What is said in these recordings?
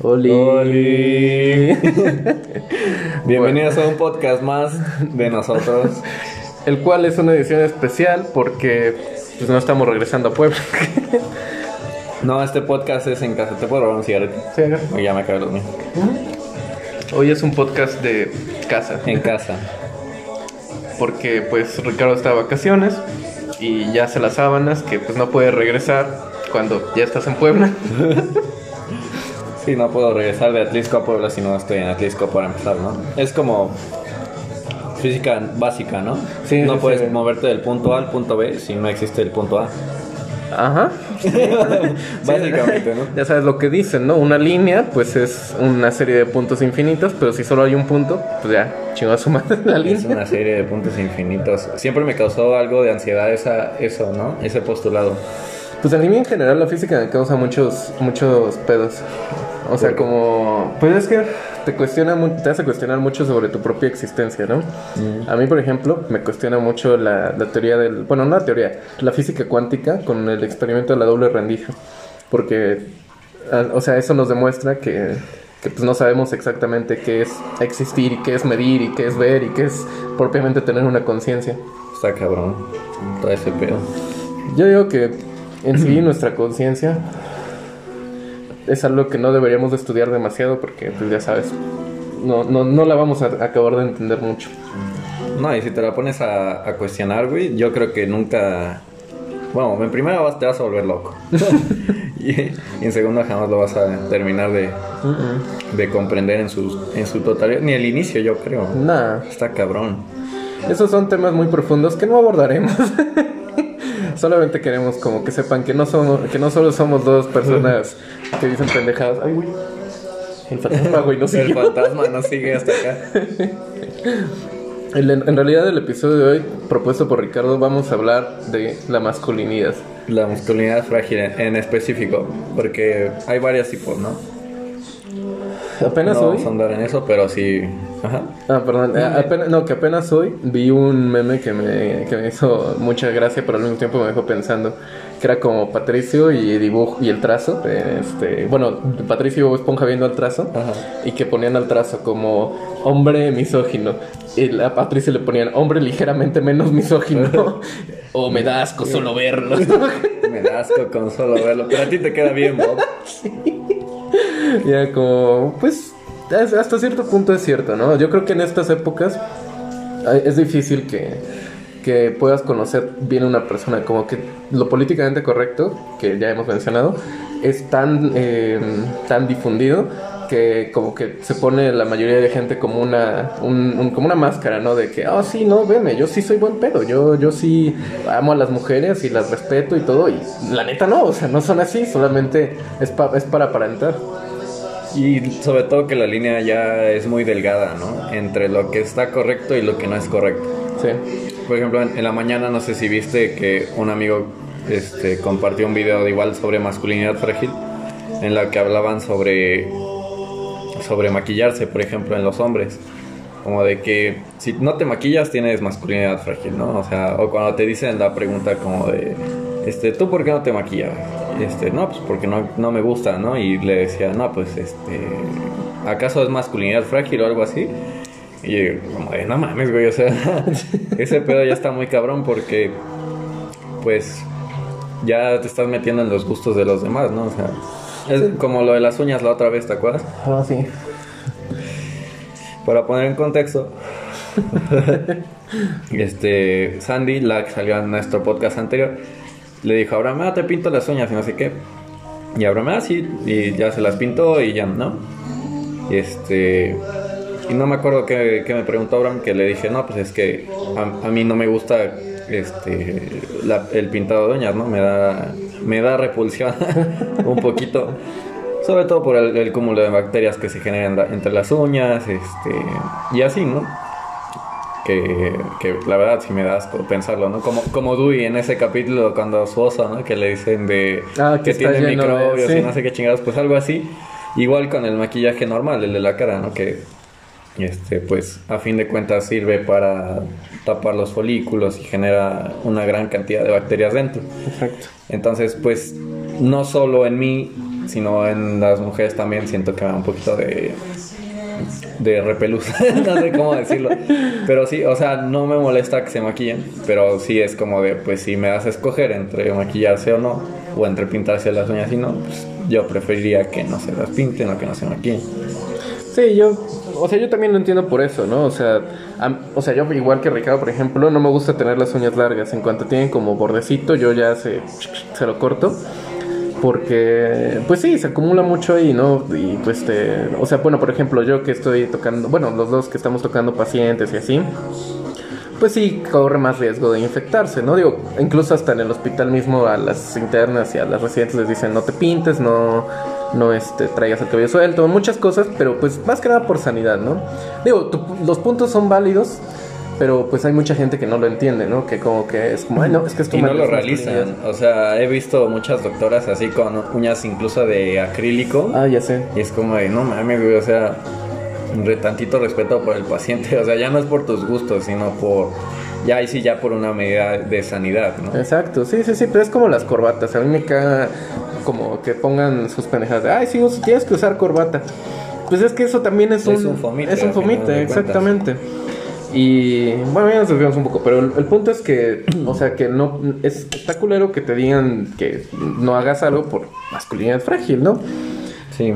Oli. Bienvenidos a un podcast más de nosotros. El cual es una edición especial porque pues, no estamos regresando a Puebla. no, este podcast es en casa. ¿Te puedo robar un cigarrito? Sí, O ya me acabo de dormir. Hoy es un podcast de casa. En casa. Porque pues Ricardo está de vacaciones y ya hace las sábanas que pues no puede regresar cuando ya estás en Puebla. Sí, no puedo regresar de Atlisco a Puebla si no estoy en Atlisco para empezar, ¿no? Es como física básica, ¿no? Sí, no puedes moverte del punto A al punto B si no existe el punto A. Ajá. Básicamente, ¿no? Ya sabes lo que dicen, ¿no? Una línea, pues es una serie de puntos infinitos, pero si solo hay un punto, pues ya, chingo a su madre la línea. Es una serie de puntos infinitos. Siempre me causó algo de ansiedad esa, eso, ¿no? Ese postulado. Pues a mí en general la física me causa muchos, muchos pedos. O sea, como. Pues es que te cuestiona te hace cuestionar mucho sobre tu propia existencia, ¿no? Mm. A mí, por ejemplo, me cuestiona mucho la, teoría del. Bueno, no la teoría, la física cuántica con el experimento de la doble rendija. Porque. O sea, eso nos demuestra que, que pues no sabemos exactamente qué es existir y qué es medir y qué es ver y qué es propiamente tener una conciencia. Está cabrón. Todo ese pedo. Yo digo que en sí nuestra conciencia es algo que no deberíamos de estudiar demasiado porque, pues ya sabes, no, no, no la vamos a acabar de entender mucho. No, y si te la pones a, cuestionar, güey, yo creo que nunca... Bueno, en primera vas, te vas a volver loco. y, en segunda jamás lo vas a terminar de, de comprender en su, en su totalidad. Ni el inicio, yo creo. Nada. Está cabrón. Esos son temas muy profundos que no abordaremos. Solamente queremos como que sepan que no somos, que no solo somos dos personas que dicen pendejadas. Ay, güey. El fantasma, güey, no sigue. El fantasma no sigue hasta acá. En, realidad, el episodio de hoy, propuesto por Ricardo, vamos a hablar de la masculinidad. La masculinidad frágil en, específico, porque hay varios tipos, ¿no? Apenas no hoy. Vamos a andar en eso, pero sí. Ajá. Ah, perdón. Eh, apenas, no, que apenas hoy vi un meme que me, que me hizo mucha gracia, pero al mismo tiempo me dejó pensando que era como Patricio y dibujo y el trazo, este, bueno, Patricio y Esponja viendo el trazo y que ponían al trazo como hombre misógino y a Patricio le ponían hombre ligeramente menos misógino o me da asco solo verlo. me da asco con solo verlo, pero a ti te queda bien, Bob. Ya como, pues hasta cierto punto es cierto, ¿no? Yo creo que en estas épocas es difícil que que puedas conocer bien una persona. Como que lo políticamente correcto, que ya hemos mencionado, es tan, eh, tan difundido que como que se pone la mayoría de gente como una, como una máscara, ¿no? De que, oh, sí, no, veme, yo sí soy buen pedo, yo, yo sí amo a las mujeres y las respeto y todo. Y la neta no, o sea, no son así, solamente es, es para aparentar. Y sobre todo que la línea ya es muy delgada, ¿no? Entre lo que está correcto y lo que no es correcto. Sí. Por ejemplo, en, la mañana no sé si viste que un amigo este, compartió un video de igual sobre masculinidad frágil, en la que hablaban sobre, sobre maquillarse, por ejemplo, en los hombres. Como de que si no te maquillas tienes masculinidad frágil, ¿no? O sea, o cuando te dicen la pregunta como de, este, ¿tú por qué no te maquillas? Este, no, pues porque no, no me gusta, ¿no? Y le decía, no, pues este, ¿acaso es masculinidad frágil o algo así? Y como de, no mames, güey, o sea, ese pedo ya está muy cabrón porque, pues, ya te estás metiendo en los gustos de los demás, ¿no? O sea, es como lo de las uñas la otra vez, ¿te acuerdas? Ah, sí. Para poner en contexto, este, Sandy, la que salió en nuestro podcast anterior, le dijo a Abraham, ah, te pinto las uñas y no sé qué. Y Abraham, ah, sí, y ya se las pintó y ya, ¿no? Y este y no me acuerdo que, me preguntó Abraham que le dije, no, pues es que a, mí no me gusta este el pintado de uñas, ¿no? Me da, me da repulsión un poquito. Sobre todo por el, cúmulo de bacterias que se generan entre las uñas, este, y así, ¿no? Que, la verdad sí me das por pensarlo, ¿no? Como, como Dewey en ese capítulo cuando su oso, ¿no? Que le dicen de ah, que, tiene microbios y no sé qué chingados, pues algo así. Igual con el maquillaje normal, el de la cara, ¿no? Que este, pues a fin de cuentas sirve para tapar los folículos y genera una gran cantidad de bacterias dentro. Exacto. Entonces, pues no solo en mí sino en las mujeres también siento que me da un poquito de de repelús, no sé cómo decirlo. Pero sí, o sea, no me molesta que se maquillen, pero sí es como de, pues si me das a escoger entre maquillarse o no, o entre pintarse las uñas y no, pues yo preferiría que no se las pinten o que no se maquillen. Sí, yo, o sea, yo también lo entiendo por eso, ¿no? O sea, o sea, yo igual que Ricardo, por ejemplo, no me gusta tener las uñas largas. En cuanto tienen como bordecito, yo ya se, se lo corto. Porque, pues sí, se acumula mucho ahí, ¿no? Y pues, te, o sea, bueno, por ejemplo, yo que estoy tocando, bueno, los dos que estamos tocando pacientes y así, pues sí, corre más riesgo de infectarse, ¿no? Digo, incluso hasta en el hospital mismo a las internas y a las residentes les dicen no te pintes, no, no este, traigas el cabello suelto, muchas cosas, pero pues más que nada por sanidad, ¿no? Digo, los puntos son válidos, pero pues hay mucha gente que no lo entiende, ¿no? Que como que es como, ay, no, es que esto Y no lo realizan. O sea, he visto muchas doctoras así con uñas incluso de acrílico. Ah, ya sé. Y es como de, no mames, güey, o sea, re, tantito respeto por el paciente. O sea, ya no es por tus gustos, sino por. Ya ahí sí, ya por una medida de sanidad, ¿no? Exacto, sí, sí, sí, pero es como las corbatas. A mí me caga como que pongan sus pendejadas de, ay, sí, tienes que usar corbata. Pues es que eso también es, un, es un fomite. Es un fomite, exactamente. Y bueno, ya nos desviamos un poco, pero el, punto es que, o sea, que no es está culero que te digan que no hagas algo por masculinidad frágil, ¿no? Sí.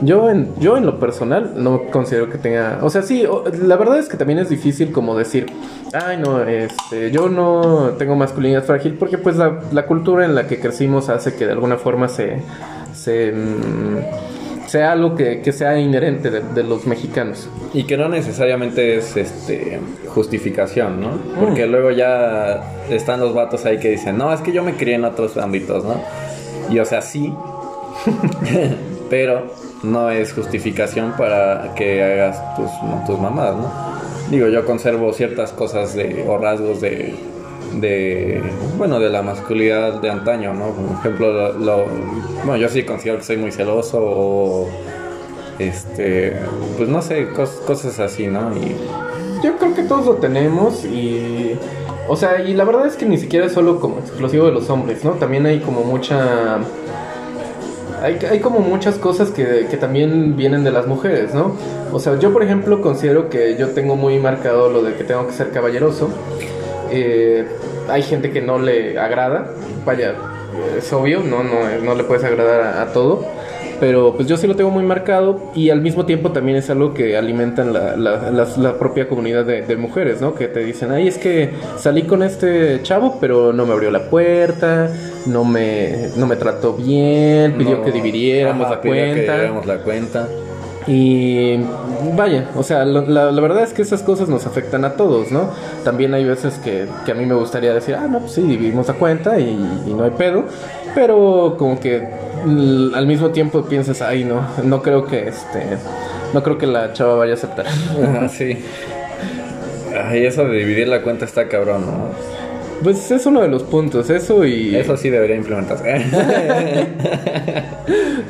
Yo en, yo en lo personal no considero que tenga, o sea, sí, la verdad es que también es difícil como decir, ay no, este, yo no tengo masculinidad frágil porque pues la, la cultura en la que crecimos hace que de alguna forma se, se mm, sea algo que, sea inherente de, los mexicanos. Y que no necesariamente es este justificación, ¿no? Porque mm. luego ya están los vatos ahí que dicen, no, es que yo me crié en otros ámbitos, ¿no? Y o sea, sí, pero no es justificación para que hagas tus, tus mamás, ¿no? Digo, yo conservo ciertas cosas de, o rasgos de de bueno de la masculinidad de antaño no por ejemplo lo, bueno yo sí considero que soy muy celoso o este pues no sé cosas así no y yo creo que todos lo tenemos y o sea y la verdad es que ni siquiera es solo como exclusivo de los hombres no también hay como mucha hay, hay como muchas cosas que, que también vienen de las mujeres, ¿no? O sea, yo por ejemplo considero que yo tengo muy marcado lo de que tengo que ser caballeroso eh, hay gente que no le agrada, vaya, es obvio, no, no, no le puedes agradar a, todo, pero pues yo sí lo tengo muy marcado y al mismo tiempo también es algo que alimentan la, la, propia comunidad de, mujeres, ¿no? Que te dicen, ay, es que salí con este chavo, pero no me abrió la puerta, no me, no me trató bien, pidió que dividiéramos la cuenta. la cuenta. Y vaya, o sea, la, verdad es que esas cosas nos afectan a todos, ¿no? También hay veces que, a mí me gustaría decir, ah, no, pues sí, vivimos a cuenta y, no hay pedo, pero como que al mismo tiempo piensas, ay, no, no creo que este, no creo que la chava vaya a aceptar. sí. Ay, eso de dividir la cuenta está cabrón, ¿no? Pues es uno de los puntos, eso y... Eso sí debería implementarse.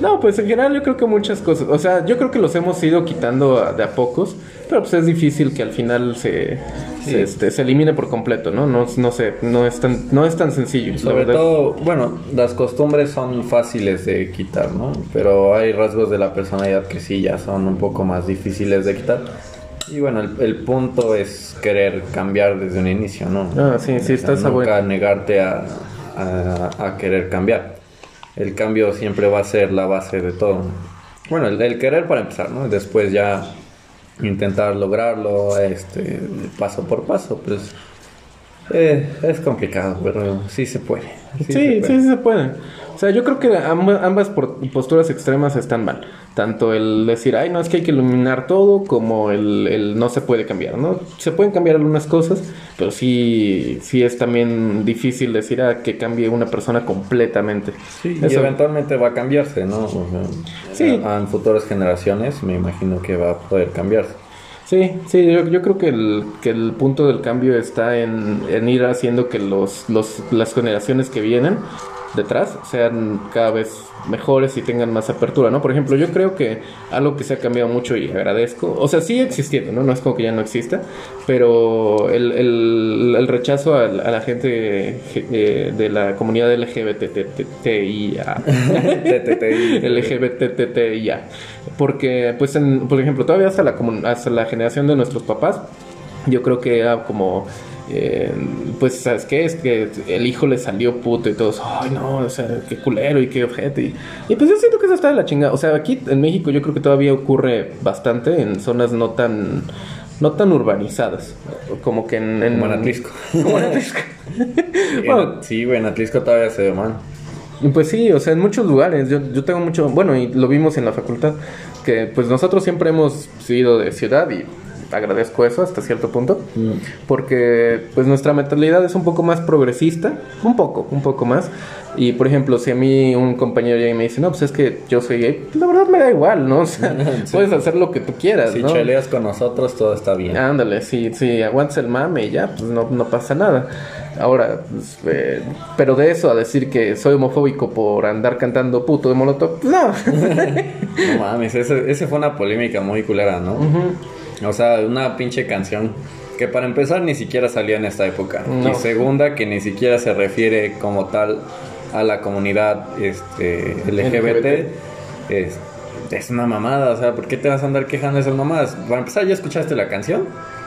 no, pues en general yo creo que muchas cosas, o sea, yo creo que los hemos ido quitando de a pocos, pero pues es difícil que al final se, se, este, se elimine por completo, ¿no? No, no sé, no es tan, no es tan sencillo. Sobre todo, bueno, las costumbres son fáciles de quitar, ¿no? Pero hay rasgos de la personalidad que sí ya son un poco más difíciles de quitar. Y bueno, el, punto es querer cambiar desde un inicio, ¿no? Ah, sí, sí, estás Nunca negarte a, a, querer cambiar. El cambio siempre va a ser la base de todo. Bueno, el, querer para empezar, ¿no? Después ya intentar lograrlo este, paso por paso, pues eh, es complicado, pero sí se puede. Sí, sí, sí, se puede. O sea, yo creo que ambas posturas extremas están mal. Tanto el decir, ay, no, es que hay que iluminar todo, como el, no se puede cambiar, ¿no? Se pueden cambiar algunas cosas, pero sí, sí es también difícil decir a ah, que cambie una persona completamente. Sí, y eventualmente va a cambiarse, ¿no? sí. En futuras generaciones me imagino que va a poder cambiarse. Sí, sí, yo, creo que el, que el punto del cambio está en, ir haciendo que los, los, las generaciones que vienen detrás sean cada vez mejores y tengan más apertura, ¿no? Por ejemplo, yo creo que algo que se ha cambiado mucho y agradezco, o sea, sigue existiendo, ¿no? No es como que ya no exista, pero el, el, el rechazo a, a, la gente eh, de la comunidad LGBTTIA, LGBTTIA, porque, pues, en, por ejemplo, todavía hasta la, hasta la generación de nuestros papás, yo creo que era como eh, pues, ¿sabes qué? Es que el hijo le salió puto y todos, ay, no, o sea, qué culero y qué objeto. Y, pues yo siento que eso está de la chingada. O sea, aquí en México yo creo que todavía ocurre bastante en zonas no tan no tan urbanizadas, como que en... en como en Atlisco. Como en Atlisco. bueno, sí, güey, en Atlisco todavía se ve mal. Pues sí, o sea, en muchos lugares, yo, yo tengo mucho, bueno, y lo vimos en la facultad, que pues nosotros siempre hemos sido de ciudad y agradezco eso hasta cierto punto, mm. porque pues nuestra mentalidad es un poco más progresista, un poco, un poco más. Y por ejemplo, si a mí un compañero llega y me dice, no, pues es que yo soy gay, pues, la verdad me da igual, ¿no? O sea, puedes hacer lo que tú quieras, si ¿no? cheleas con nosotros, todo está bien. Ándale, si, si aguantas el mame y ya, pues no, no pasa nada. Ahora, pues, eh, pero de eso a decir que soy homofóbico por andar cantando puto de Molotov, pues, no. no mames, ese, fue una polémica muy culera, ¿no? O sea, una pinche canción que para empezar ni siquiera salía en esta época. Y segunda, que ni siquiera se refiere como tal a la comunidad este, LGBT. Es, una mamada, o sea, ¿por qué te vas a andar quejando de esas mamadas? Para empezar, ¿ya escuchaste la canción?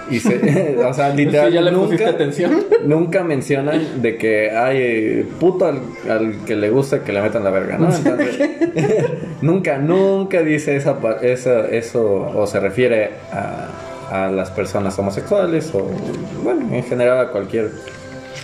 Y se, o sea, literal, ¿ya le nunca, atención? nunca mencionan de que hay puto al, que le gusta que le metan la verga, ¿no? nunca, nunca dice esa, esa, eso o se refiere a, a las personas homosexuales o, bueno, en general a cualquier,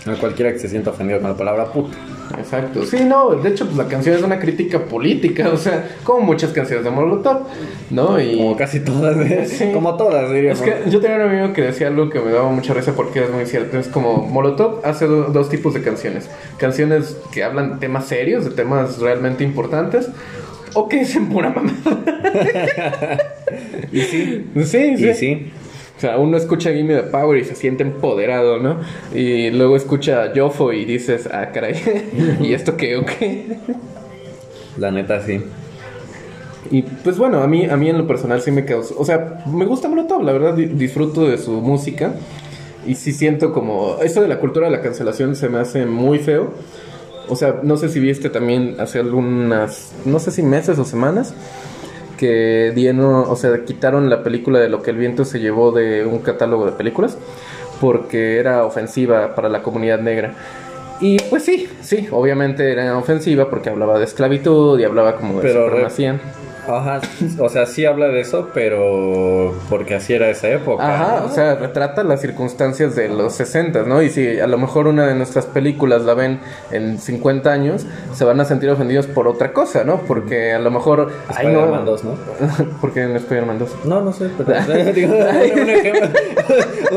a cualquiera que se sienta ofendido con la palabra puto. Exacto. Sí, no, de hecho, pues la canción es una crítica política, o sea, como muchas canciones de Molotov, ¿no? Y... Como casi todas, ¿eh? como todas, diría. Es que yo tenía un amigo que decía algo que me daba mucha risa porque es muy cierto. Es como Molotov hace dos tipos de canciones: canciones que hablan de temas serios, de temas realmente importantes, o que dicen pura mamada. y sí, sí, sí. Y sí. O sea, uno escucha Gimme the Power y se siente empoderado, ¿no? Y luego escucha Yofo y dices, ah, caray, ¿y esto qué o qué? La neta, sí. Y pues bueno, a mí, a mí en lo personal sí me causó. O sea, me gusta Molotov, la verdad disfruto de su música. Y sí siento como. Esto de la cultura de la cancelación se me hace muy feo. O sea, no sé si viste también hace algunas. No sé si meses o semanas que dieron, o sea, quitaron la película de lo que el viento se llevó de un catálogo de películas porque era ofensiva para la comunidad negra. Y pues sí, sí, obviamente era ofensiva porque hablaba de esclavitud y hablaba como de Pero Ajá, o sea, sí habla de eso, pero porque así era esa época. Ajá, o sea, retrata las circunstancias de los 60, ¿no? Y si a lo mejor una de nuestras películas la ven en 50 años, se van a sentir ofendidos por otra cosa, ¿no? Porque a lo mejor... Spider-Man 2, ¿no? ¿Por qué en Spider-Man 2? No, no sé, pero... un, ejemplo,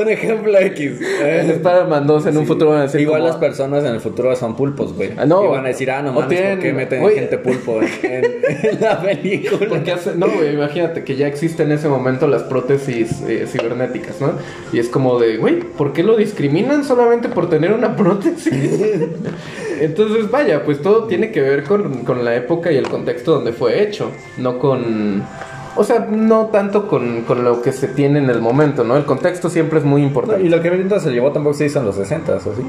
un ejemplo X. En Spider-Man 2 en un futuro van a decir Igual las personas en el futuro son pulpos, güey. Ah, no. Y van a decir, ah, no mames, ¿por qué meten gente pulpo en la película? Porque hace, no, güey, imagínate que ya existen en ese momento las prótesis eh, cibernéticas, ¿no? Y es como de, güey, ¿por qué lo discriminan solamente por tener una prótesis? Entonces, vaya, pues todo tiene que ver con, con la época y el contexto donde fue hecho, no con o sea, no tanto con, con, lo que se tiene en el momento, ¿no? El contexto siempre es muy importante. y lo que ahorita se llevó tampoco se hizo en los 60, ¿o sí?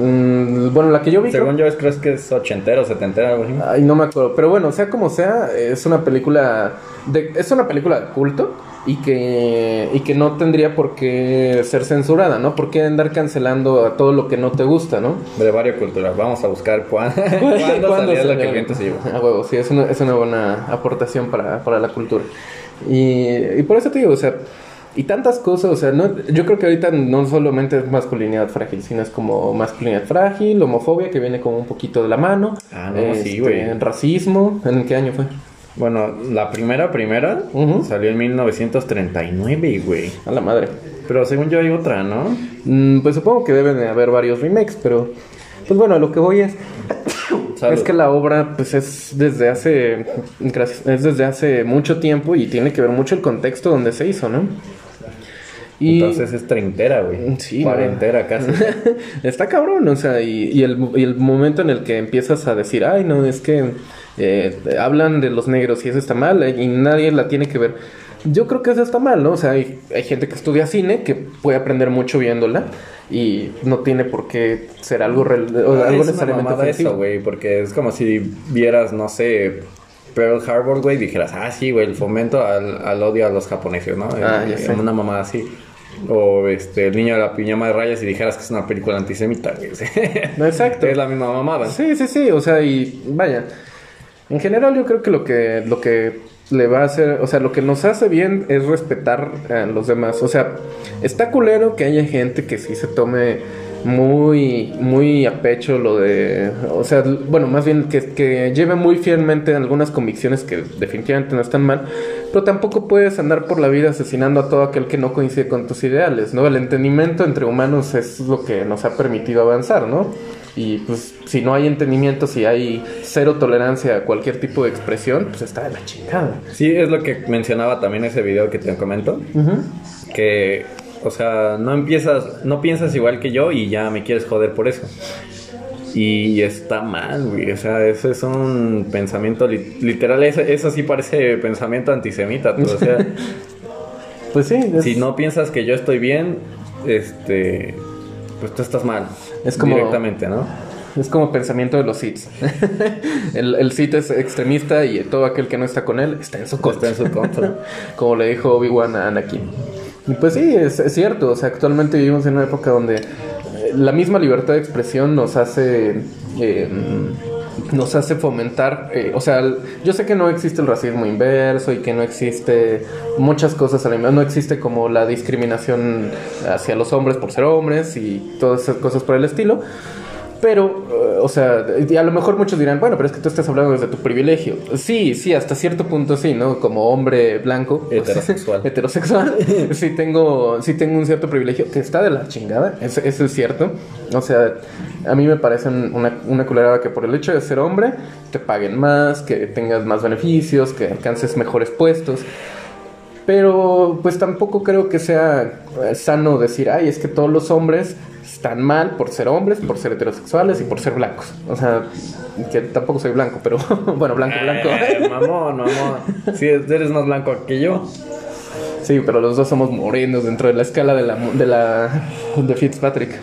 Mm, bueno, la que yo vi. Según yo, creo que es ochentero, setentera, algo así. Ay, no me acuerdo. Pero bueno, sea como sea, es una película. De, es una película de culto y que, y que no tendría por qué ser censurada, ¿no? ¿Por qué andar cancelando a todo lo que no te gusta, ¿no? Brevario cultural, vamos a buscar cuándo, ¿Cuándo salía lo que el viento se llevó. A huevo, sí, es una, es una buena aportación para, para la cultura. Y, y por eso te digo, o sea, y tantas cosas, o sea, no, yo creo que ahorita no solamente es masculinidad frágil, sino es como masculinidad frágil, homofobia que viene como un poquito de la mano, ah, no, sí, güey. Este, racismo, ¿en qué año fue? Bueno, la primera, primera salió en 1939, güey. A la madre. Pero según yo hay otra, ¿no? Mm, pues supongo que deben de haber varios remakes, pero... Pues bueno, lo que voy es... Es que la obra, pues es desde hace... Es desde hace mucho tiempo y tiene que ver mucho el contexto donde se hizo, ¿no? Y- Entonces es treintera, güey. Sí, Cuarentera casi. Está cabrón, o sea, y, y el, y el momento en el que empiezas a decir, ay, no, es que eh, hablan de los negros y eso está mal eh, y nadie la tiene que ver. Yo creo que eso está mal, ¿no? O sea, hay, hay gente que estudia cine que puede aprender mucho viéndola y no tiene por qué ser algo, rel- o algo Ah, es una necesariamente ofensivo. eso, güey, porque es como si vieras, no sé, Pearl Harbor, güey, dijeras, ah, sí, güey, el fomento al, al odio a los japoneses, ¿no? Ah, ya Eh. Una mamada así. O este, el niño de la piñama de rayas y dijeras que es una película antisemita, güey. Exacto. es la misma mamada. Sí, sí, sí, o sea, y vaya, en general yo creo que lo que lo que le va a hacer, o sea, lo que nos hace bien es respetar a los demás, o sea, está culero que haya gente que sí se tome muy muy a pecho lo de, o sea, bueno, más bien que, que lleve muy fielmente algunas convicciones que definitivamente no están mal, pero tampoco puedes andar por la vida asesinando a todo aquel que no coincide con tus ideales, ¿no? El entendimiento entre humanos es lo que nos ha permitido avanzar, ¿no? Y pues si no hay entendimiento, si hay cero tolerancia a cualquier tipo de expresión, pues está de la chingada. Sí, es lo que mencionaba también ese video que te comento. Que, o sea, no empiezas, no piensas igual que yo y ya me quieres joder por eso. Y está mal, güey. O sea, eso es un pensamiento li- literal. Eso, eso sí parece pensamiento antisemita. tú, O sea, Pues sí, es, si no piensas que yo estoy bien, este, pues tú estás mal. Es como- Directamente, ¿no? es como pensamiento de los Sith. el, el Sith es extremista y todo aquel que no está con él está en su contra. Está en su contra. como le dijo Obi-Wan a Anakin. Pues sí, es, cierto, o sea, actualmente vivimos en una época donde eh, la misma libertad de expresión nos hace... eh, nos hace fomentar, eh, o sea, yo sé que no existe el racismo inverso y que no existe muchas cosas, no existe como la discriminación hacia los hombres por ser hombres y todas esas cosas por el estilo, pero, eh, o sea, y a lo mejor muchos dirán, bueno, pero es que tú estás hablando desde tu privilegio. Sí, sí, hasta cierto punto sí, ¿no? Como hombre blanco. pues, Heterosexual. heterosexual. sí tengo, sí tengo un cierto privilegio que está de la chingada. Eso, eso es cierto. O sea, a mí me parece una, una culerada que por el hecho de ser hombre te paguen más, que tengas más beneficios, que alcances mejores puestos. Pero pues tampoco creo que sea eh, sano decir, ay, es que todos los hombres están mal por ser hombres, por ser heterosexuales y por ser blancos. O sea, que tampoco soy blanco, pero bueno, blanco, blanco. Eh, mamón, mamón. Sí, eres más blanco que yo. Sí, pero los dos somos morenos dentro de la escala de la de la de Fitzpatrick.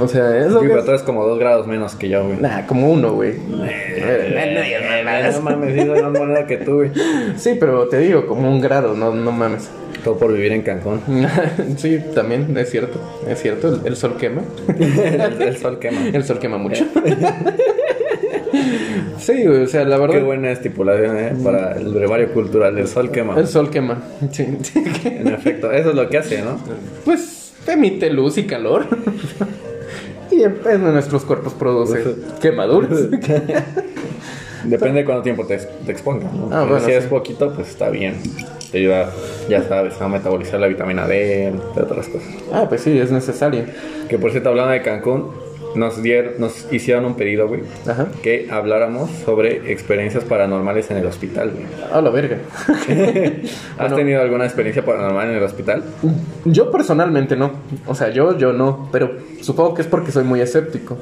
O sea, eso es- tú eres como dos grados menos que yo, güey. Nah, como uno, güey. Eh, No mames, soy más moneda que tú, güey. Sí, pero te digo, como un grado, no, no mames. Todo por vivir en Cancún. sí, también es cierto, es cierto, el, el sol quema. el, el sol quema. El sol quema mucho. sí, güey, o sea, la verdad. Qué buena estipulación, ¿eh? Para el brevario cultural. El sol quema. El sol quema. Sí. En efecto, eso es lo que hace, ¿no? pues emite luz y calor. Y en, en nuestros cuerpos produce quemaduras. Depende de cuánto tiempo te, te expongas, ¿no? Ah, bueno, si es sí. poquito, pues está bien. Te ayuda, ya sabes, a metabolizar la vitamina D, entre otras cosas. ah, pues sí, es necesario. Que por cierto, hablando de Cancún, nos, dieron, nos hicieron un pedido, güey. Ajá. Que habláramos sobre experiencias paranormales en el hospital, güey. A la verga. ¿Has Bueno. tenido alguna experiencia paranormal en el hospital? Yo personalmente no. O sea, yo, yo no. Pero supongo que es porque soy muy escéptico.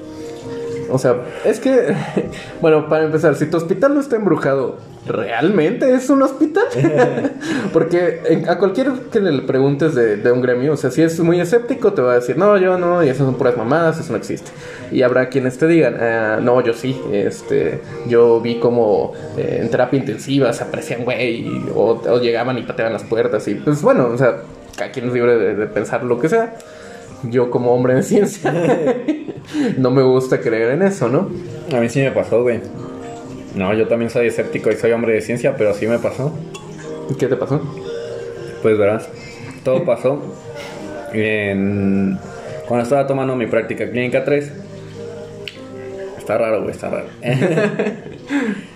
O sea, es que, bueno, para empezar, si tu hospital no está embrujado, ¿realmente es un hospital? Porque en- a cualquier que le preguntes de, de un gremio, o sea, si es muy escéptico, te va a decir, no, yo no, y esas son puras mamadas, eso no existe. Y habrá quienes te digan, "Ah, no, yo sí, este, yo vi como eh, en terapia intensiva se aparecían, güey, o, o llegaban y pateaban las puertas, y pues bueno, o sea, cada quien es libre de, de pensar lo que sea. Yo como hombre de ciencia no me gusta creer en eso, ¿no? A mí sí me pasó, güey. No, yo también soy escéptico y soy hombre de ciencia, pero sí me pasó. ¿Qué te pasó? Pues verás, todo pasó en... cuando estaba tomando mi práctica clínica 3. Está raro, güey, está raro.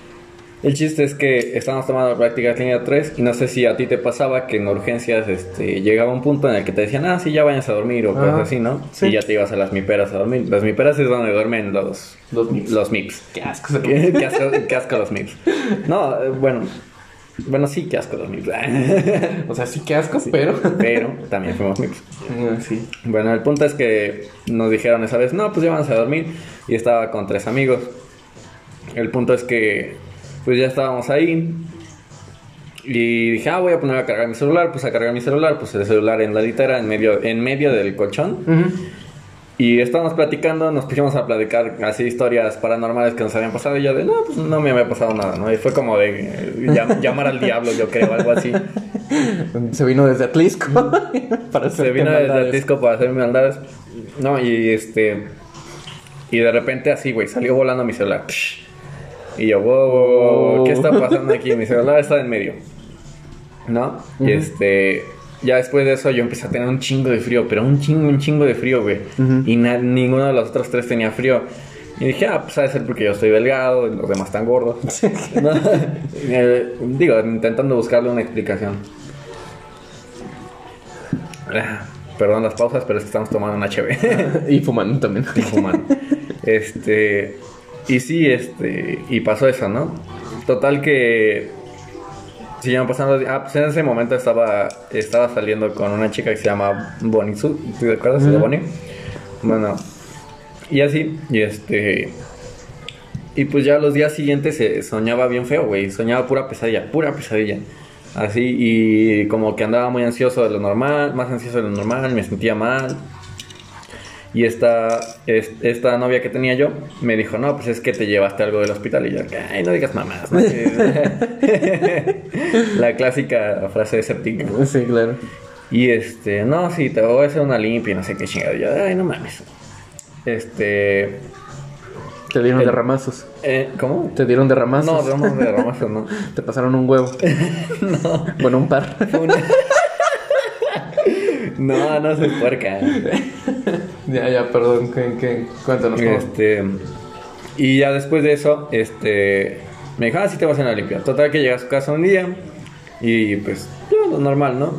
El chiste es que estábamos tomando la práctica clínica 3 y no sé si a ti te pasaba que en urgencias este, llegaba un punto en el que te decían, ah, sí, ya vayas a dormir o cosas Ajá. así, ¿no? Sí. Y ya te ibas a las miperas a dormir. Las miperas es donde duermen los, Los MIPS. Los MIPS. Qué asco. qué, qué asco, qué asco los MIPS. No, eh, bueno, Bueno, sí, qué asco dormir. O sea, sí que asco, pero. Pero también fuimos mixtos. Ah, sí. Bueno, el punto es que nos dijeron esa vez, no, pues ya vamos a dormir. Y estaba con tres amigos. El punto es que, pues ya estábamos ahí. Y dije, ah, voy a poner a cargar mi celular. Pues a cargar mi celular, pues el celular en la litera, en medio, en medio del colchón. Y estábamos platicando, nos pusimos a platicar así historias paranormales que nos habían pasado. Y yo de, no, pues no me había pasado nada, ¿no? Y fue como de eh, llam- llamar al diablo, yo creo, algo así. Se vino desde Atlisco para Se vino desde. Atisco para hacer maldades. No, y este. Y de repente así, güey, salió volando mi celular. Psh. Y yo, wow, wow, wow, ¿qué está pasando aquí? Mi celular está en medio. ¿No? Y este. Ya después de eso yo empecé a tener un chingo de frío, pero un chingo, un chingo de frío, güey. Ujú. Y na- ninguno de los otros tres tenía frío. Y dije, ah, pues ha de ser porque yo estoy delgado y los demás están gordos. ¿No? Eh, digo, intentando buscarle una explicación. Ah, Perdón las pausas, pero es que estamos tomando un HB Y fumando también. y fumando. Este. Y sí, este. Y pasó eso, ¿no? Total que. Siguieron pasando. Ah, pues en ese momento estaba. Estaba saliendo con una chica que se llama Bonnie Su. ¿Te acuerdas de. Bonnie? Bueno. Y así. Y este. Y pues ya los días siguientes se soñaba bien feo, güey. Soñaba pura pesadilla, pura pesadilla. Así, y como que andaba muy ansioso de lo normal, más ansioso de lo normal, me sentía mal. Y esta, es- esta novia que tenía yo me dijo, no, pues es que te llevaste algo del hospital. Y yo, ay, no digas mamás. ¿no? La clásica frase de escéptico. Sí, claro. Y este, no, sí, te voy a hacer una limpia y no sé qué chingada. Y yo, ay, no mames. Este, Te dieron El- de ramazos. eh, ¿cómo? Te dieron de ramazos. No, no, de ramazo, no. Te pasaron un huevo. No. Bueno, un par. Una- No, no soy puerca. ya, ya, perdón. ¿qué, qué? Cuéntanos. cómo. Este, y ya después de eso, este, me dijo, ah, sí te vas a hacer una limpia. Total que llega a su casa un día y pues, lo normal, ¿no?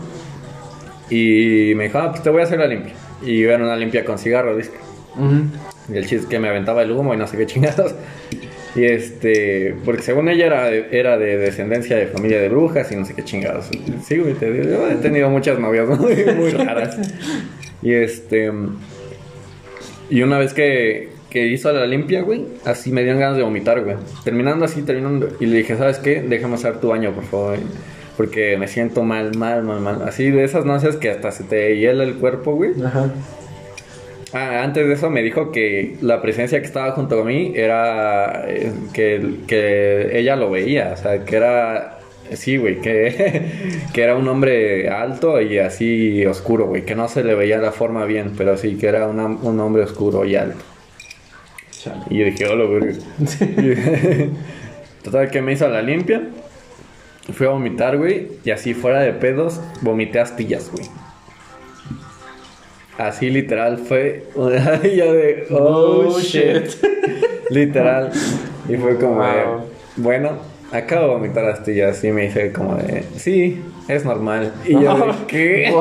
Y me dijo, ah, pues te voy a hacer la limpia. Y era una limpia con cigarro, dice. Ujú. Y el chiste es que me aventaba el humo y no sé qué chingados. Y este, porque según ella era era de descendencia de familia de brujas y no sé qué chingados. Sí, güey, te digo, he tenido muchas novias muy, raras. Y este, y una vez que, que hizo la limpia, güey, así me dieron ganas de vomitar, güey. Terminando así, terminando. Y le dije, ¿sabes qué? Déjame hacer tu baño, por favor. güey, Porque me siento mal, mal, mal, mal. Así de esas náuseas que hasta se te hiela el cuerpo, güey. Ajá. Ah, antes de eso me dijo que la presencia que estaba junto a mí era eh, que, que ella lo veía, o sea, que era, sí, güey, que, que era un hombre alto y así oscuro, güey, que no se le veía la forma bien, pero sí, que era una- un hombre oscuro y alto. Chale. Y yo dije, hola, güey. Total, que me hizo la limpia, fui a vomitar, güey, y así fuera de pedos, vomité astillas, güey. Así literal fue. yo de. Oh, Oh, shit. shit. literal. Y fue como de. Bueno, acabo de vomitar astillas. Y me dice como de. Sí, es normal. Y yo de. ¿Qué?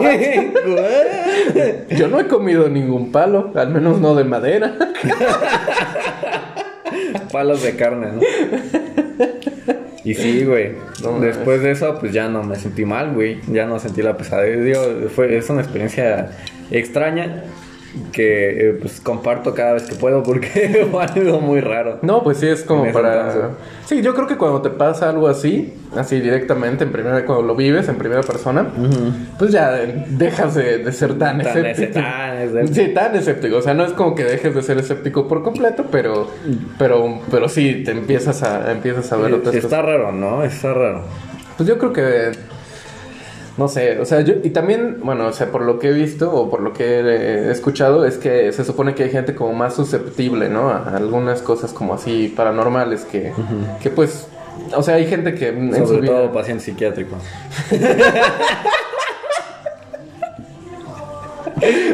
What? Yo no he comido ningún palo, al menos no de madera. Palos de carne, ¿no? Y sí, güey. No, Después de eso, pues ya no me sentí mal, güey. Ya no sentí la pesadez. Digo, fue, es una experiencia extraña que eh, pues comparto cada vez que puedo porque fue algo muy raro. No, pues sí, es como para... entonces. Sí, yo creo que cuando te pasa algo así, así directamente, en primera, cuando lo vives en primera persona, pues ya dejas de, de ser tan, Tan escéptico. tan escéptico. Sí, tan escéptico. O sea, no es como que dejes de ser escéptico por completo, pero, pero, pero sí, te empiezas a, empiezas a ver otras cosas. Está raro, ¿no? Está raro. Pues yo creo que. No sé, o sea, yo. Y también, bueno, o sea, por lo que he visto o por lo que he escuchado, es que se supone que hay gente como más susceptible, ¿no? A algunas cosas como así paranormales que, que pues. O sea, hay gente que en su Sobre vida. todo paciente psiquiátrico.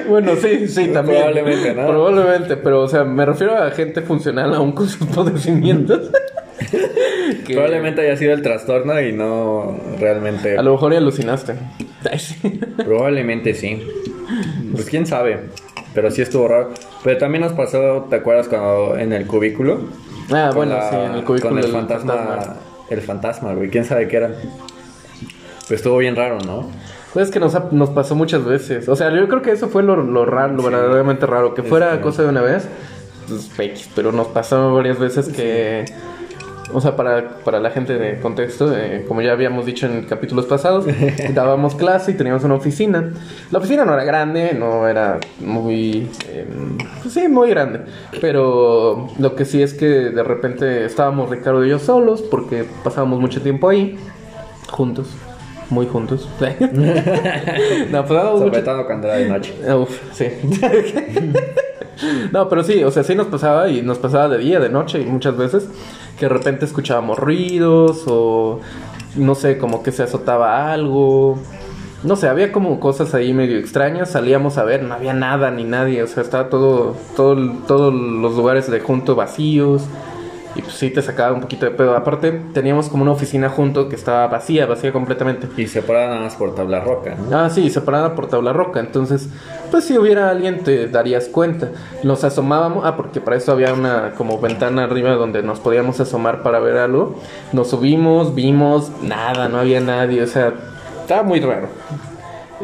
Bueno, sí, sí, también. Probablemente, ¿no? Probablemente, pero, o sea, me refiero a gente funcional aún con sus padecimientos. Que Probablemente haya sido el trastorno y no realmente. A lo mejor ya alucinaste. Probablemente sí. Pues quién sabe. Pero sí estuvo raro. Pero también nos pasó, ¿te acuerdas cuando en el cubículo? Ah, Con bueno, la- sí, en el cubículo Con el fantasma, fantasma. el fantasma, güey. ¿Quién sabe qué era? Pues estuvo bien raro, ¿no? Pues es que nos, ha- nos pasó muchas veces. O sea, yo creo que eso fue lo, lo raro, lo verdaderamente raro. Que fuera Este- cosa de una vez, pues fake. Pero nos pasó varias veces que. O sea, para, para la gente de contexto, eh, como ya habíamos dicho en capítulos pasados, dábamos clase y teníamos una oficina. La oficina no era grande, no era muy... eh, pues sí, muy grande. Pero lo que sí es que de repente estábamos Ricardo y yo solos porque pasábamos mucho tiempo ahí, juntos, muy juntos. no, pasábamos Sobre mucho todo cuando era de noche. Uf, sí. no, pero sí, o sea, sí nos pasaba y nos pasaba de día, de noche y muchas veces que de repente escuchábamos ruidos o no sé, como que se azotaba algo. No sé, había como cosas ahí medio extrañas, salíamos a ver, no había nada ni nadie, o sea, estaba todo, todo, todos los lugares de junto vacíos. Y pues sí te sacaba un poquito de pedo. Aparte, teníamos como una oficina junto que estaba vacía, vacía completamente. Y separada nada más por tabla roca, ¿no? Ah, sí, separada por tabla roca. Entonces, pues si hubiera alguien te darías cuenta. Nos asomábamos, ah, porque para eso había una como ventana arriba donde nos podíamos asomar para ver algo. Nos subimos, vimos, nada, no había nadie, o sea, estaba muy raro.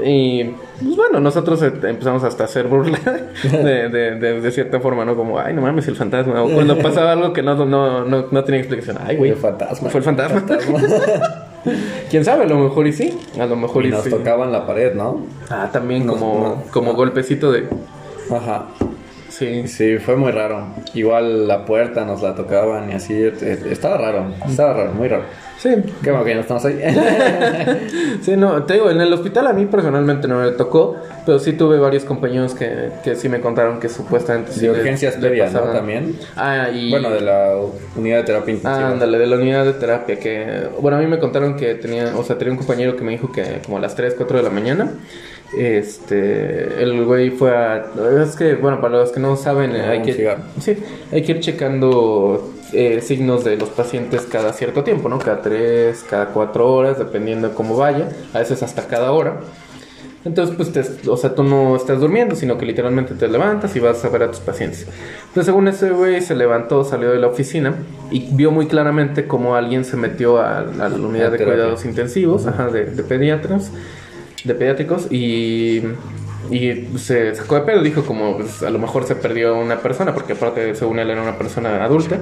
Y pues bueno, nosotros eh, empezamos hasta a hacer burla de, de, de, de cierta forma, ¿no? Como, ay, no mames, el fantasma. O cuando pasaba algo que no, no, no, no tenía explicación. Ay, güey. El fantasma. Fue el fantasma. Quién sabe, a lo mejor y sí. A lo mejor Y y, nos sí. tocaban la pared, ¿no? Ah, también Nos- como, no. como golpecito de. Ajá. Sí. Sí, fue muy raro. Igual la puerta nos la tocaban y así. eh, Estaba raro, estaba raro, muy raro. Sí. Qué bueno que no estamos ahí. Sí, no, te digo, en el hospital a mí personalmente no me tocó, pero sí tuve varios compañeros que, que sí me contaron que supuestamente sí de urgencias media, ¿no? También. Ah, y. Bueno, de la unidad de terapia intensiva. Ah, ándale, de la unidad de terapia que... Bueno, a mí me contaron que tenía... O sea, tenía un compañero que me dijo que como a las 3, 4 de la mañana... Este... El güey fue a... Es que, bueno, para los que no saben... Hay que... Sí, hay que ir checando eh, signos de los pacientes cada cierto tiempo, ¿no? Cada 3, cada 4 horas, dependiendo de cómo vaya. A veces hasta cada hora. Entonces, pues, te- o sea, tú no estás durmiendo, sino que literalmente te levantas y vas a ver a tus pacientes. Entonces, según ese güey, se levantó, salió de la oficina y vio muy claramente cómo alguien se metió a, a la unidad de cuidados intensivos, ajá, de, de pediatras, de pediátricos y... Y se sacó de pedo, dijo como pues, a lo mejor se perdió una persona, porque aparte según él era una persona adulta.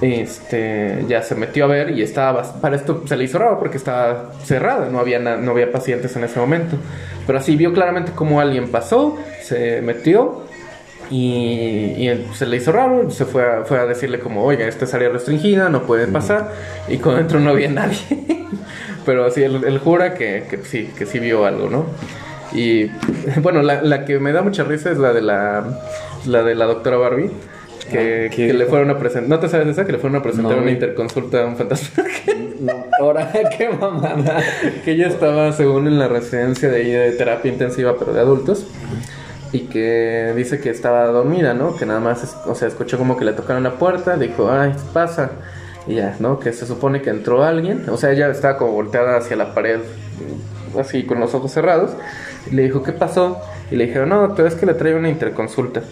Este, ya se metió a ver y estaba, para esto se le hizo raro porque estaba cerrada, no había, na- no había pacientes en ese momento. Pero así vio claramente cómo alguien pasó, se metió y, y se le hizo raro, se fue a, fue a decirle como, oiga, esta es área restringida, no puede pasar. Y cuando dentro no había nadie. Pero sí, él, él jura que, que sí, que sí vio algo, ¿no? Y bueno, la, la que me da mucha risa es la de la, la de la doctora Barbie. Que, Ah, ¿qué que le fueron a presentar. ¿No te sabes esa? Que le fueron a presentar No, una interconsulta a un fantasma. No, ahora, qué mamada. que ella estaba, según en la residencia de ahí de terapia intensiva, pero de adultos. Y que dice que estaba dormida, ¿no? Que nada más, o sea, escuchó como que le tocaron la puerta, dijo, ay, pasa. Y ya, ¿no? Que se supone que entró alguien, o sea, ella estaba como volteada hacia la pared, así con los ojos cerrados. Y le dijo, ¿qué pasó? Y le dijeron, no, es que le trae una interconsulta.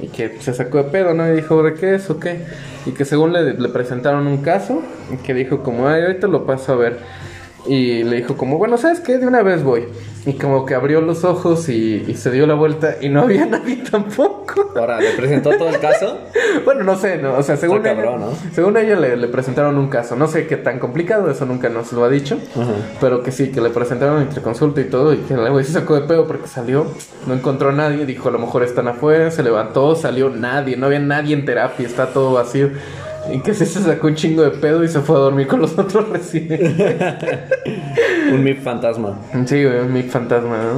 Y que se sacó de pedo, ¿no? Y dijo, ¿de qué es o qué? Y que según le, presentaron un caso, y que dijo como, ay, ahorita lo paso a ver. Y le dijo como, bueno, ¿sabes qué? De una vez voy. Y como que abrió los ojos y se dio la vuelta y no había nadie tampoco. Ahora, ¿le presentó todo el caso? Bueno, no sé, no, o sea, según Está ella, cabrón, ¿no? según ella le, le presentaron un caso. No sé qué tan complicado, eso nunca nos lo ha dicho. Ajá. Pero que sí, que le presentaron entre consulta y todo. Y que el güey se sacó de pedo porque salió, no encontró a nadie. Dijo, a lo mejor están afuera. Se levantó, salió nadie. No había nadie en terapia, está todo vacío. Y que sí se sacó un chingo de pedo y se fue a dormir con los otros residentes. Un MIP fantasma. sí, güey, un Mick fantasma, ¿no?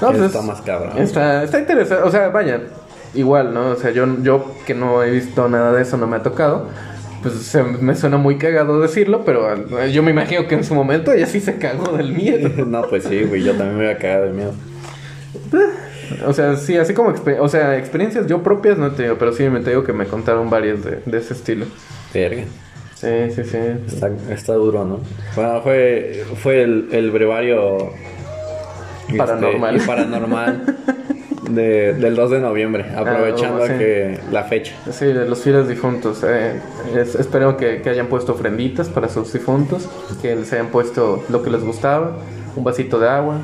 No, pues Está es- más cabrón. Está, está interesante, o sea, vaya, igual, ¿no? O sea, yo, yo que no he visto nada de eso, no me ha tocado. Pues se- me suena muy cagado decirlo, pero yo me imagino que en su momento ella sí se cagó del miedo. No, pues sí, güey, yo también me voy a cagar de miedo. O sea, sí, así como o sea, experiencias yo propias no he tenido, pero sí me te digo que me contaron varias de, de ese estilo. Verga. Sí, sí, sí. Está, está duro, ¿no? Bueno, fue, fue el, el brevario este, Paranormal. y paranormal de- del 2 de noviembre, aprovechando oh, sí. que la fecha. Sí, de los fieles difuntos. eh, es- espero que, que hayan puesto ofrenditas para sus difuntos, que les hayan puesto lo que les gustaba, un vasito de agua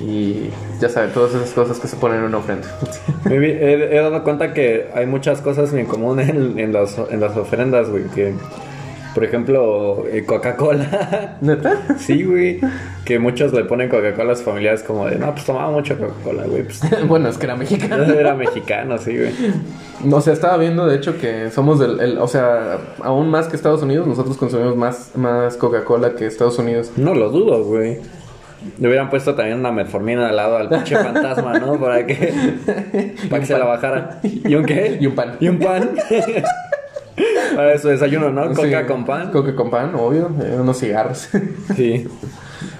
y ya saben, todas esas cosas que se ponen en una ofrenda. He, he dado cuenta que hay muchas cosas en común en, en en las ofrendas, güey. Que, por ejemplo, eh, Coca-Cola. ¿Neta? sí, güey. Que muchos le ponen Coca-Cola a sus familiares como de, no, pues tomaba mucho Coca-Cola, güey. Pues bueno, es que era mexicano. era mexicano, sí, güey. O sea, estaba viendo de hecho que somos del, el- o sea, aún más que Estados Unidos, nosotros consumimos más, más Coca-Cola que Estados Unidos. No lo dudo, güey. Le hubieran puesto también una metformina al lado al pinche fantasma, ¿no? Para que, para que se la bajara. ¿Y un qué? Y un pan. Y un pan. Para su desayuno, ¿no? Coca Sí, con pan. Coca con pan, obvio, eh, unos cigarros. Sí.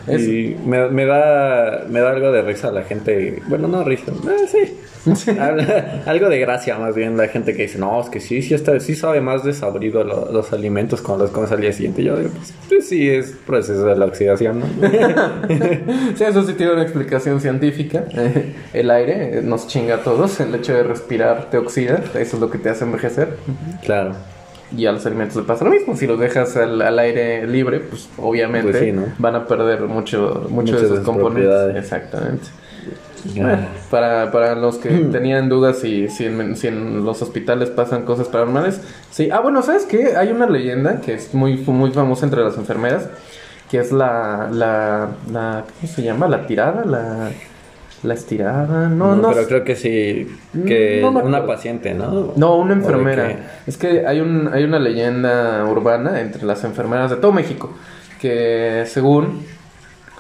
Es- Y me, me da me da algo de risa la gente. Bueno, no risa. eh, sí. Al- algo de gracia más bien la gente que dice, no, es que sí, sí, está, sí sabe más desabrido lo- los alimentos cuando los comes al día siguiente. Yo digo, pues, pues sí, es proceso de la oxidación, ¿no? sí, eso sí tiene una explicación científica. Eh, el aire nos chinga a todos, el hecho de respirar te oxida, eso es lo que te hace envejecer. claro. Y a los alimentos le pasa lo mismo. Si los dejas al, al aire libre, pues obviamente Pues sí, ¿no? van a perder mucho, mucho Muchas de sus componentes. Exactamente. Bueno, para, para los que tenían dudas si, si, en, si en los hospitales pasan cosas paranormales, sí. Ah, bueno, ¿sabes qué? Hay una leyenda que es muy, muy famosa entre las enfermeras, que es la, la, la ¿cómo se llama? La tirada, la, la estirada, no, no, pero creo que sí, que No me una paciente, ¿no? no, una ¿O de enfermera. Es que hay, un, hay una leyenda urbana entre las enfermeras de todo México que según,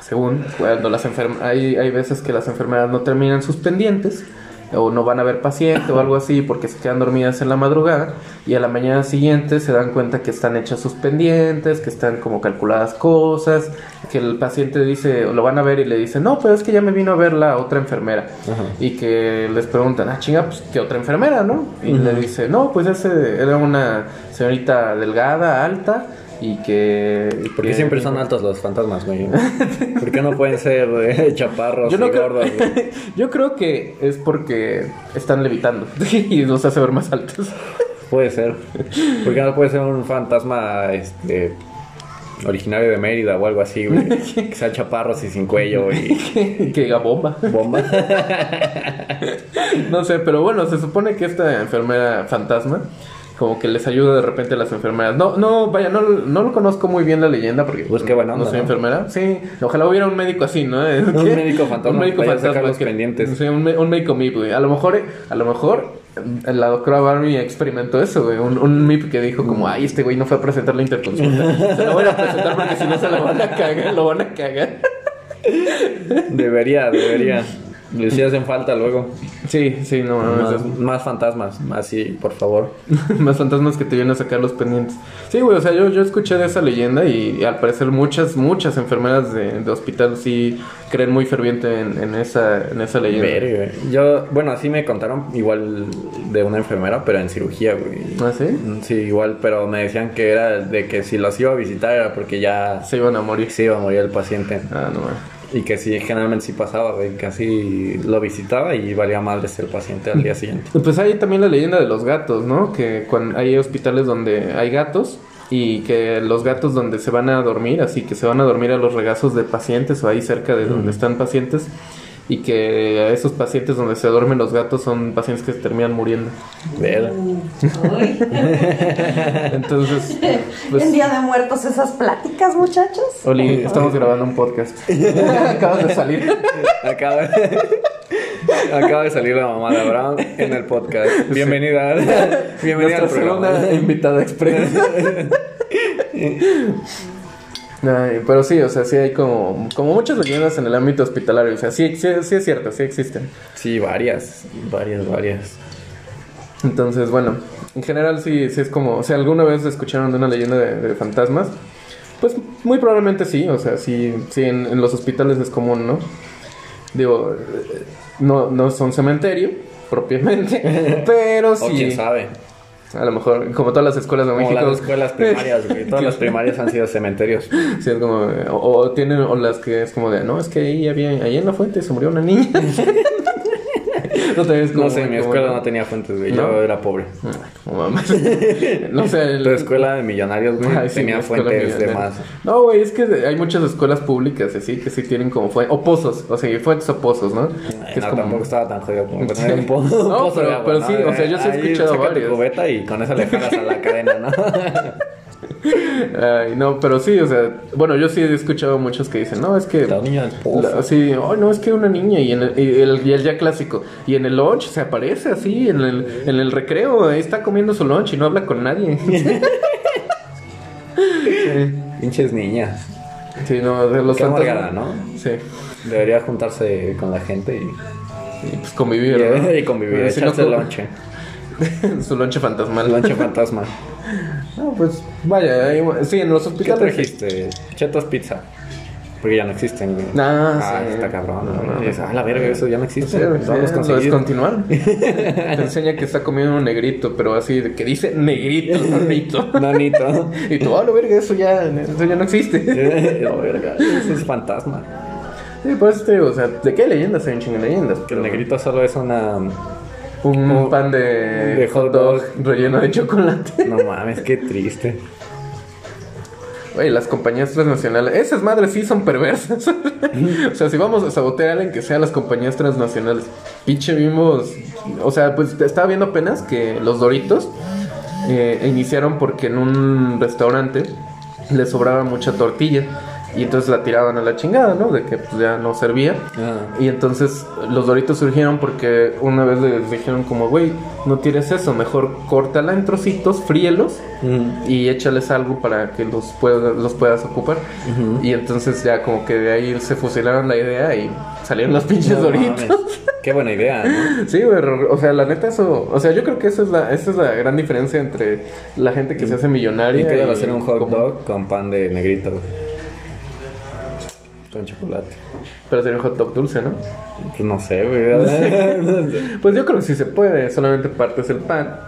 según cuando las enfermeras, hay, hay veces que las enfermeras no terminan sus pendientes o no van a ver paciente o algo así porque se quedan dormidas en la madrugada y a la mañana siguiente se dan cuenta que están hechas sus pendientes, que están como calculadas cosas, que el paciente dice, o lo van a ver y le dice, no, pero es que ya me vino a ver la otra enfermera. Ajá. Y que les preguntan, ah, chinga, pues, ¿qué otra enfermera, no? Y le dice, no, pues ese era una señorita delgada, alta, y que... Porque que- siempre son altos los fantasmas, güey. ¿Por qué no pueden ser eh, chaparros Yo no y creo, gordos, güey? yo creo que es porque están levitando y los hace ver más altos. Puede ser. ¿Por qué no puede ser un fantasma este originario de Mérida o algo así, güey? Que sea chaparros y sin cuello y que diga bomba. bomba. No sé, pero bueno, se supone que esta enfermera fantasma como que les ayuda de repente a las enfermeras. No, no, vaya, no, no lo conozco muy bien la leyenda porque Pues qué buena no onda, soy ¿no? enfermera. Sí, ojalá hubiera un médico así, ¿no? Un ¿Qué? médico fantasma Un médico fantasma los que- pendientes. Sí, un, un médico MIP, güey. A lo mejor, a lo mejor eh, la doctora Barbie experimentó eso, güey. Un, un MIP que dijo como, ay, este güey no fue a presentar la interconsulta. Se lo voy a presentar porque si no se lo van a cagar, lo van a cagar. Debería, debería. Les sí hacen falta luego. Sí, sí, no, no, Más, más fantasmas. Así, por favor. Más fantasmas que te vienen a sacar los pendientes. Sí, güey, o sea, yo, yo escuché de esa leyenda y, al parecer muchas, muchas enfermeras de, de hospital sí creen muy ferviente en, en esa, en esa leyenda. Verga. Yo, bueno, así me contaron igual de una enfermera, pero en cirugía, güey. ¿Ah, sí? Sí, igual, pero me decían que era de que si los iba a visitar era porque ya Se iban a morir. se iba a morir el paciente. Ah, no, güey. Y que sí, generalmente sí pasaba, así lo visitaba y valía madres el paciente al día siguiente. Pues hay también la leyenda de los gatos, ¿no? Que cuando hay hospitales donde hay gatos y que los gatos donde se van a dormir, así que se van a dormir a los regazos de pacientes o ahí cerca de donde están pacientes y que a esos pacientes donde se duermen los gatos son pacientes que se terminan muriendo. Uy. Entonces, pues, en Día de Muertos esas pláticas, muchachos. Oli, estamos grabando un podcast. Acabas de salir. Acaba, acaba de salir la mamá de Abraham en el podcast. Bienvenida. Bienvenida Nuestra al programa. segunda invitada express. Ay, pero sí, o sea, sí hay como, como muchas leyendas en el ámbito hospitalario. O sea, sí, sí, sí es cierto, sí existen. Sí, varias, varias, varias. Entonces, bueno, en general sí, sí es como, si alguna vez escucharon de una leyenda de, de fantasmas, pues muy probablemente sí, o sea, sí, sí en, en los hospitales es común, ¿no? Digo, eh, no, no son cementerio propiamente, pero O sí. quién sabe. A lo mejor, como todas las escuelas de Como México. las escuelas primarias, güey. Todas las primarias han sido cementerios. Sí, es como, o, o tienen, o las que es como de, no, es que ahí había, ahí en la fuente se murió una niña. No, te ves como- No sé, mi escuela no tenía fuentes, güey. ¿No? Yo era pobre. Ay, como mames. No sé. el- Tu escuela de millonarios, güey, Ay, sí, tenía fuentes de más. No, güey, es que hay muchas escuelas públicas así que sí tienen como fuentes. O pozos, o sea, fuentes o pozos, ¿no? Ay, Que es no, como- tampoco estaba tan jodido como tener un po- un No, pozo pero- pero sí, o sea, yo sí he escuchado tu varios. cubeta y con eso le jalas a la cadena, ¿no? Ay, no, pero sí, o sea, bueno, yo sí he escuchado muchos que dicen, no, es que. La niña del pozo. la- sí, ay, no, es que una niña y, en el, y el, y el ya clásico. Y en el lunch se aparece así, en el, en el recreo, ahí está comiendo su lunch y no habla con nadie. sí, Pinches niñas. sí, no, de los Qué fantasmas- amargada, ¿no? Sí, Debería juntarse con la gente y, y pues convivir. ¿no? y convivir, no, echarse co- lonche. su lonche fantasmal. Lonche fantasma. No, pues vaya, sí, en los ¿Qué hospitales. trajiste? Chetos pizza. Porque ya no existen. Ah, sí. está cabrón. No, ah, la verga, eso ya no existe. Sí, Vamos a lo conseguir. descontinuaron. Te enseña que está comiendo un negrito, pero así que dice negrito, negrito. Nanito. Y tú, ah, lo verga, eso ya, eso ya no existe. La verga, eso es fantasma. Sí, por eso te digo, o sea, ¿de qué leyendas hay un chingo de leyendas? Que el negrito solo es una. Un pan de, de hot dog. relleno de chocolate. No mames, qué triste. Oye, las compañías transnacionales, esas madres sí son perversas. o sea, si vamos a sabotear a alguien que sea las compañías transnacionales. Pinche vimos, o sea, pues estaba viendo apenas que los Doritos eh, iniciaron porque en un restaurante les sobraba mucha tortilla y entonces la tiraban a la chingada, ¿no? De que pues, ya no servía. Ah. Y entonces los Doritos surgieron porque una vez les dijeron como, güey, no tires eso, mejor córtala en trocitos, fríelos Mm. y échales algo para que los, pueda- los puedas ocupar. Y entonces ya como que de ahí se fusilaron la idea y salieron los pinches No Doritos. mames. Qué buena idea, ¿no? Sí, güey, o sea, la neta eso, o sea, yo creo que esa es la, esa es la gran diferencia entre la gente que se hace millonaria Y que y hacer un hot como- dog con pan de negrito. Con chocolate. Pero sería un hot dog dulce, ¿no? Pues no sé, güey. Pues yo creo que sí se puede, solamente partes el pan,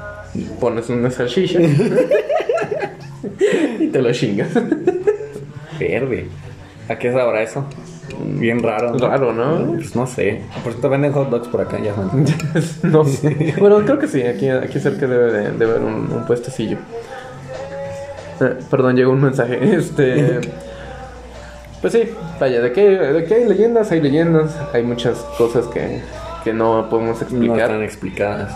pones una salchicha y te lo chingas. Verde. ¿A qué sabrá eso? Bien raro. Raro, ¿no? Pues no sé. Por cierto, venden hot dogs por acá, ya saben. no sé. Bueno, creo que sí, aquí, aquí cerca debe de, de haber un, un puestecillo. Eh, perdón, llegó un mensaje. Este. Pues sí, vaya, de qué, de qué hay leyendas, hay leyendas, hay muchas cosas que, que no podemos No explicar. están explicadas.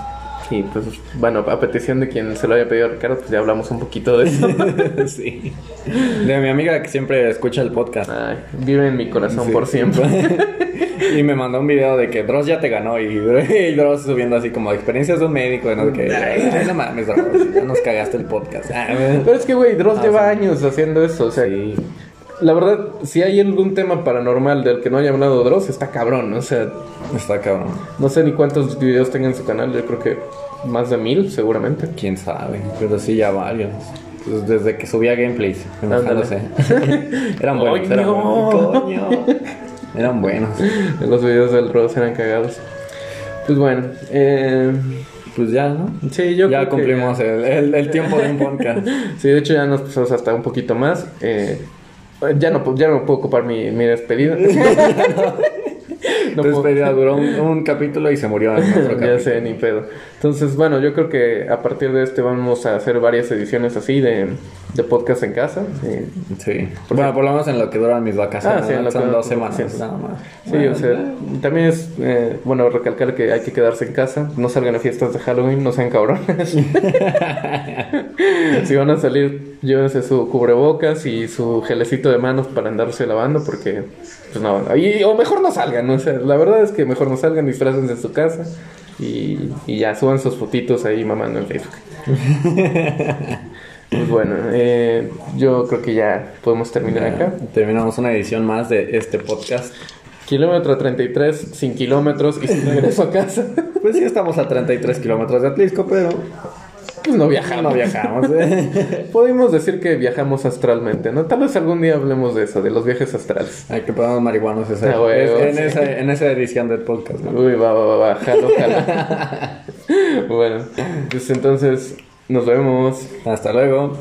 Y pues, bueno, a petición de quien se lo haya pedido a Ricardo, pues ya hablamos un poquito de eso. sí. De mi amiga que siempre escucha el podcast. Ay, vive en mi corazón Sí. por siempre. y me mandó un video de que Dross ya te ganó y, y Dross subiendo así como experiencias de un médico, no sé qué. Ay, no mames, Dross, ya nos cagaste el podcast. Pero es que, güey, Dross Ah, lleva sí. años haciendo eso, o sea, Sí. La verdad, si hay algún tema paranormal del que no haya hablado Dross, está cabrón, o sea, Está cabrón. no sé ni cuántos videos tenga en su canal, yo creo que más de mil, seguramente. Quién sabe, pero sí ya varios. Pues desde que subía gameplays, enojándose. eran buenos, eran buenos. Coño. Eran buenos. Los videos del Dross eran cagados. Pues bueno, eh, Pues ya, ¿no? sí, yo ya creo que cumplimos el, el- el tiempo de un podcast. Sí, de hecho ya nos pasamos hasta un poquito más. Eh, ya no, ya no puedo ocupar mi, mi despedida. No Despedida duró un, un capítulo y se murió en ya sé, ni pedo. Entonces, bueno, yo creo que a partir de este vamos a hacer varias ediciones así de, de podcast en casa. Sí, Sí. Bueno, por lo menos en lo que duran mis vacaciones. Ah, sí, en lo Son dos semanas nada más. Sí, Bueno, o sea, también es eh, bueno recalcar que hay que quedarse en casa, no salgan a fiestas de Halloween, no sean cabrones. si van a salir, llévense su cubrebocas y su gelecito de manos para andarse lavando, porque, pues no, y- o mejor no salgan, ¿no? O sea, la verdad es que mejor no salgan, disfrácense en su casa y, y ya suban sus fotitos ahí mamando en Facebook. pues bueno, eh, yo creo que ya podemos terminar acá. Terminamos una edición más de este podcast. Kilómetro 33, sin kilómetros y sin regreso a casa. Pues sí, estamos a 33 kilómetros de Atlisco, pero Pues no viajamos. no viajamos. ¿eh? Podemos decir que viajamos astralmente, ¿no? Tal vez algún día hablemos de eso, de los viajes astrales. Hay que ponernos marihuanos esa, Ah, es- en, sí. esa, en esa edición del podcast. ¿no? Uy, va, va, va, va, jalo, jalo. bueno, pues entonces nos vemos. Hasta luego.